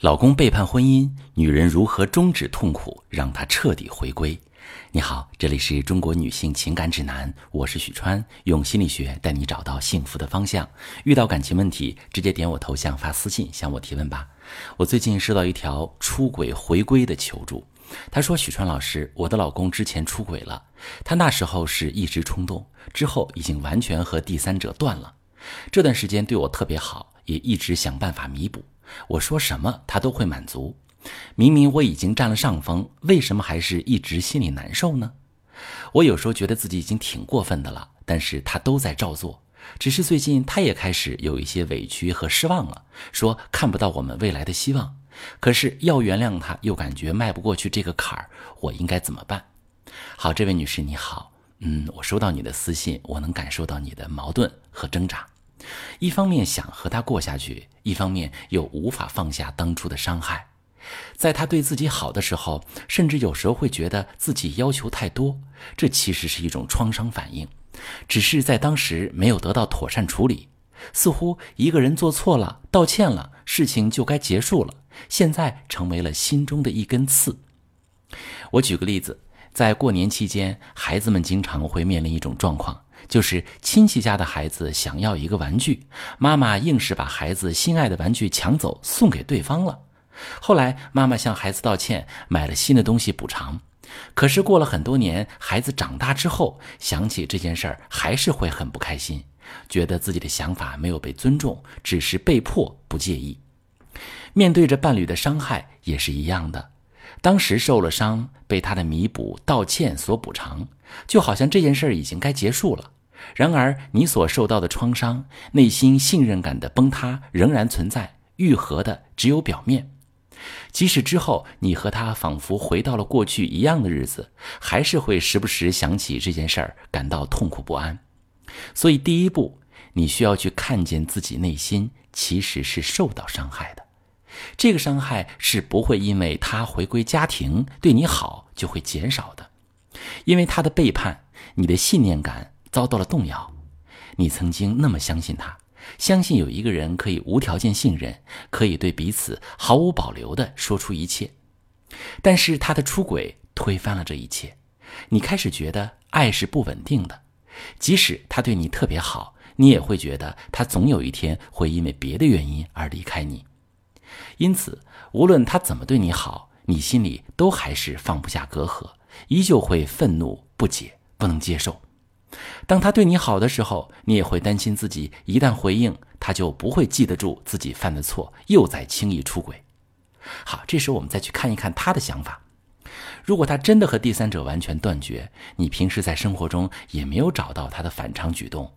老公背叛婚姻，女人如何终止痛苦，让他彻底回归？你好，这里是中国女性情感指南，我是许川，用心理学带你找到幸福的方向。遇到感情问题，直接点我头像发私信向我提问吧。我最近收到一条出轨回归的求助，他说：“许川老师，我的老公之前出轨了，他那时候是一时冲动，之后已经完全和第三者断了。这段时间对我特别好，也一直想办法弥补。”我说什么他都会满足，明明我已经占了上风，为什么还是一直心里难受呢？我有时候觉得自己已经挺过分的了，但是他都在照做，只是最近他也开始有一些委屈和失望了，说看不到我们未来的希望。可是要原谅他，又感觉迈不过去这个坎儿，我应该怎么办？好，这位女士你好，嗯，我收到你的私信，我能感受到你的矛盾和挣扎。一方面想和他过下去，一方面又无法放下当初的伤害。在他对自己好的时候，甚至有时候会觉得自己要求太多，这其实是一种创伤反应，只是在当时没有得到妥善处理。似乎一个人做错了，道歉了，事情就该结束了，现在成为了心中的一根刺。我举个例子，在过年期间，孩子们经常会面临一种状况。就是亲戚家的孩子想要一个玩具，妈妈硬是把孩子心爱的玩具抢走送给对方了。后来妈妈向孩子道歉，买了新的东西补偿。可是过了很多年，孩子长大之后想起这件事儿，还是会很不开心，觉得自己的想法没有被尊重，只是被迫不介意。面对着伴侣的伤害也是一样的，当时受了伤，被他的弥补、道歉所补偿，就好像这件事已经该结束了。然而，你所受到的创伤，内心信任感的崩塌仍然存在，愈合的只有表面。即使之后你和他仿佛回到了过去一样的日子，还是会时不时想起这件事儿，感到痛苦不安。所以，第一步，你需要去看见自己内心其实是受到伤害的。这个伤害是不会因为他回归家庭对你好就会减少的，因为他的背叛，你的信念感。遭到了动摇，你曾经那么相信他，相信有一个人可以无条件信任，可以对彼此毫无保留的说出一切。但是他的出轨推翻了这一切，你开始觉得爱是不稳定的，即使他对你特别好，你也会觉得他总有一天会因为别的原因而离开你。因此，无论他怎么对你好，你心里都还是放不下隔阂，依旧会愤怒不解，不能接受。当他对你好的时候，你也会担心自己一旦回应，他就不会记得住自己犯的错，又在轻易出轨。好，这时我们再去看一看他的想法。如果他真的和第三者完全断绝，你平时在生活中也没有找到他的反常举动，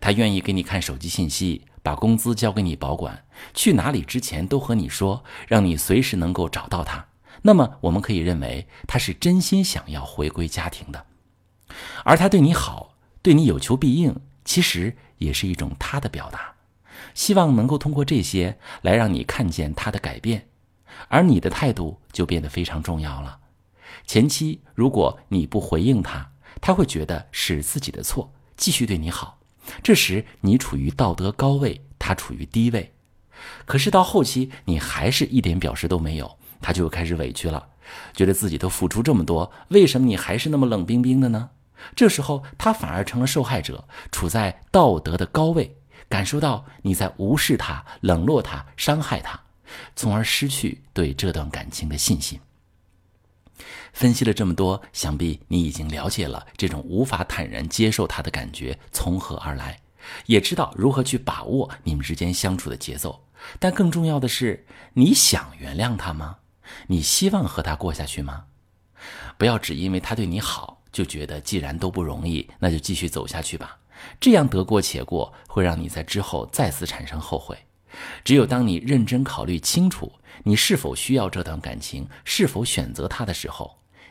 他愿意给你看手机信息，把工资交给你保管，去哪里之前都和你说，让你随时能够找到他，那么我们可以认为他是真心想要回归家庭的。而他对你好，对你有求必应，其实也是一种他的表达，希望能够通过这些来让你看见他的改变，而你的态度就变得非常重要了。前期如果你不回应他，他会觉得是自己的错，继续对你好，这时你处于道德高位，他处于低位。可是到后期你还是一点表示都没有，他就开始委屈了。觉得自己都付出这么多，为什么你还是那么冷冰冰的呢？这时候他反而成了受害者，处在道德的高位，感受到你在无视他、冷落他、伤害他，从而失去对这段感情的信心。分析了这么多，想必你已经了解了这种无法坦然接受他的感觉从何而来，也知道如何去把握你们之间相处的节奏。但更重要的是，你想原谅他吗？你希望和他过下去吗？不要只因为他对你好，就觉得既然都不容易，那就继续走下去吧。这样得过且过，会让你在之后再次产生后悔。只有当你认真考虑清楚你是否需要这段感情，是否选择他的时候，